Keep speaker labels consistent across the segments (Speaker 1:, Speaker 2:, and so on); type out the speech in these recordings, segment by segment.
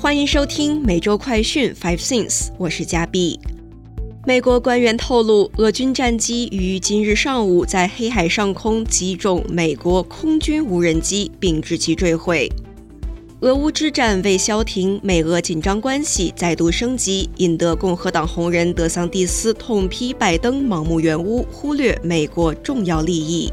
Speaker 1: 欢迎收听每周快讯 Five Things，我是嘉碧。美国官员透露，俄军战机于今日上午在黑海上空击中美国空军无人机，并致其坠毁。俄乌之战未消停，美俄紧张关系再度升级。引得共和党红人德桑蒂斯痛批拜登盲目援乌，忽略美国重要利益。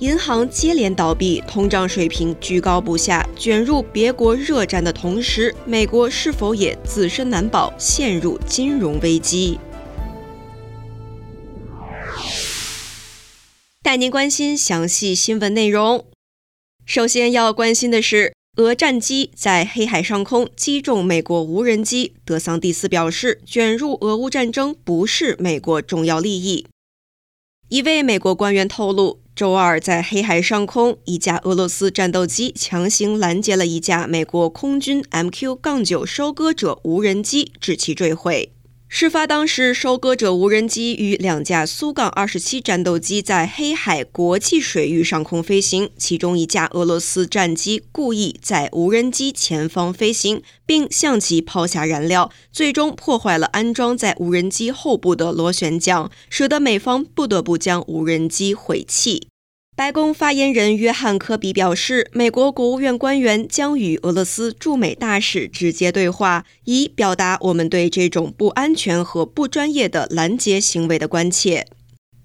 Speaker 1: 银行接连倒闭，通胀水平居高不下，卷入别国热战的同时，美国是否也自身难保，陷入金融危机？带您关心详细新闻内容。首先要关心的是，俄战机在黑海上空击中美国无人机。德桑蒂斯表示，卷入俄乌战争不是美国重要利益。一位美国官员透露。周二，在黑海上空，一架俄罗斯战斗机强行拦截了一架美国空军 MQ-9 收割者无人机，致其坠毁。事发当时，收割者无人机与两架苏 -27 战斗机在黑海国际水域上空飞行，其中一架俄罗斯战机故意在无人机前方飞行，并向其抛下燃料，最终破坏了安装在无人机后部的螺旋桨，使得美方不得不将无人机毁弃。白宫发言人约翰·科比表示，美国国务院官员将与俄罗斯驻美大使直接对话，以表达我们对这种不安全和不专业的拦截行为的关切。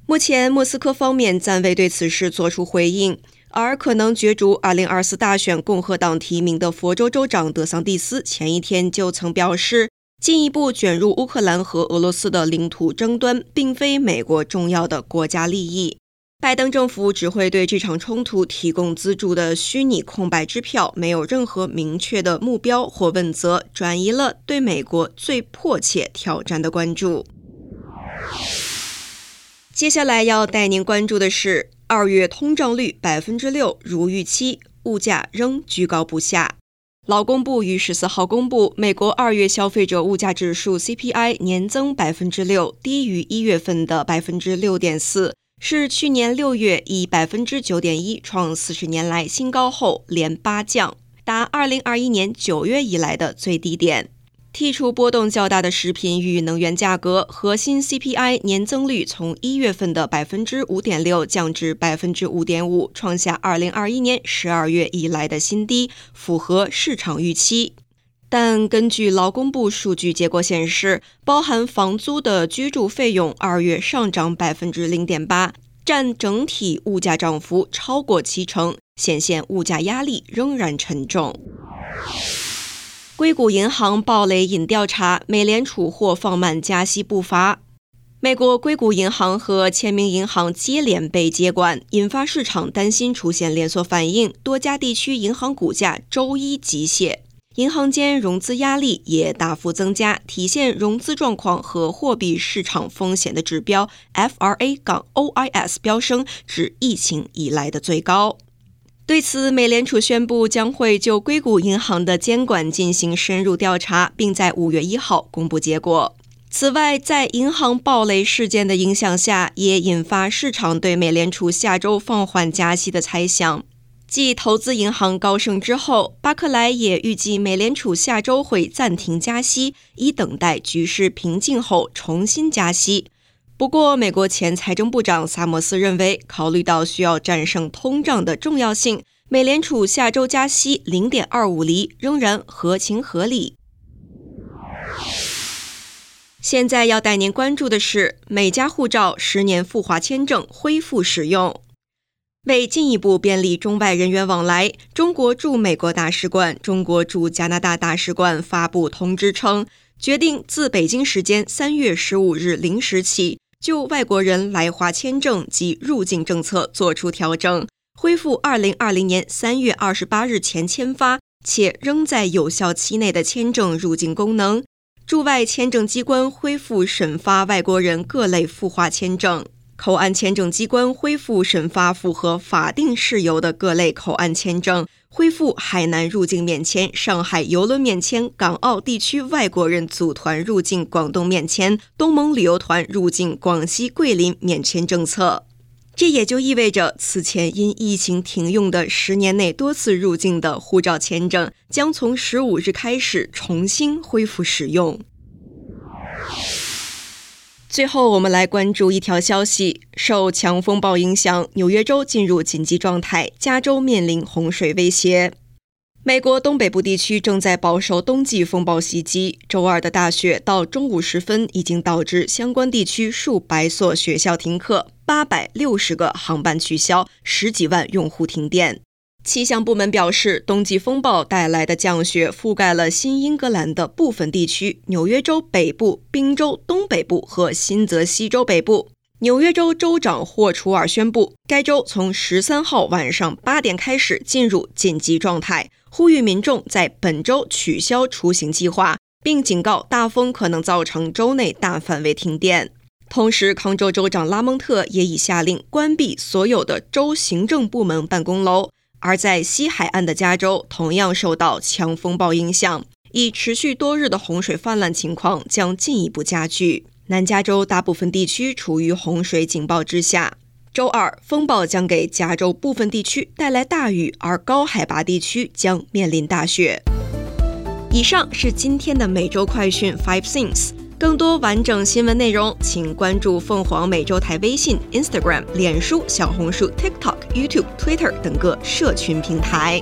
Speaker 1: 目前，莫斯科方面暂未对此事作出回应，而可能角逐2024大选共和党提名的佛州州长德桑蒂斯前一天就曾表示，进一步卷入乌克兰和俄罗斯的领土争端，并非美国重要的国家利益。拜登政府只会对这场冲突提供资助的虚拟空白支票，没有任何明确的目标或问责，转移了对美国最迫切挑战的关注。接下来要带您关注的是，二月通胀率百分之六，如预期，物价仍居高不下。劳工部于十四号公布，美国二月消费者物价指数 CPI 年增百分之六，低于一月份的百分之六点四。是去年六月以百分之九点一创四十年来新高后连八降，达二零二一年九月以来的最低点。剔除波动较大的食品与能源价格，核心 CPI 年增率从一月份的百分之五点六降至百分之五点五，创下二零二一年十二月以来的新低，符合市场预期。但根据劳工部数据结果显示，包含房租的居住费用二月上涨百分之零点八，占整体物价涨幅超过七成，显现物价压力仍然沉重。硅谷银行暴雷引调查，美联储或放慢加息步伐。美国硅谷银行和签名银行接连被接管，引发市场担心出现连锁反应，多家地区银行股价周一急泻。银行间融资压力也大幅增加，体现融资状况和货币市场风险的指标 FRA- 杠 OIS 飙升至疫情以来的最高。对此，美联储宣布将会就硅谷银行的监管进行深入调查，并在五月一号公布结果。此外，在银行暴雷事件的影响下，也引发市场对美联储下周放缓加息的猜想。继投资银行高盛之后，巴克莱也预计美联储下周会暂停加息，以等待局势平静后重新加息。不过，美国前财政部长萨默斯认为，考虑到需要战胜通胀的重要性，美联储下周加息零点二五厘仍然合情合理。现在要带您关注的是，美加护照十年赴华签证恢复使用。为进一步便利中外人员往来，中国驻美国大使馆、中国驻加拿大大使馆发布通知称，决定自北京时间三月十五日零时起，就外国人来华签证及入境政策作出调整，恢复二零二零年三月二十八日前签发且仍在有效期内的签证入境功能。驻外签证机关恢复审发外国人各类赴华签证。口岸签证机关恢复审发符合法定事由的各类口岸签证，恢复海南入境免签、上海邮轮免签、港澳地区外国人组团入境广东免签、东盟旅游团入境广西桂林免签政策。这也就意味着，此前因疫情停用的十年内多次入境的护照签证，将从十五日开始重新恢复使用。最后，我们来关注一条消息：受强风暴影响，纽约州进入紧急状态，加州面临洪水威胁。美国东北部地区正在饱受冬季风暴袭击。周二的大雪到中午时分，已经导致相关地区数百所学校停课，八百六十个航班取消，十几万用户停电。气象部门表示，冬季风暴带来的降雪覆盖了新英格兰的部分地区、纽约州北部、宾州东北部和新泽西州北部。纽约州州长霍楚尔宣布，该州从十三号晚上八点开始进入紧急状态，呼吁民众在本周取消出行计划，并警告大风可能造成州内大范围停电。同时，康州州长拉蒙特也已下令关闭所有的州行政部门办公楼。而在西海岸的加州同样受到强风暴影响，已持续多日的洪水泛滥情况将进一步加剧。南加州大部分地区处于洪水警报之下。周二，风暴将给加州部分地区带来大雨，而高海拔地区将面临大雪。以上是今天的每周快讯 Five Things。更多完整新闻内容，请关注凤凰美洲台微信、Instagram、脸书、小红书、TikTok、YouTube、Twitter 等各社群平台。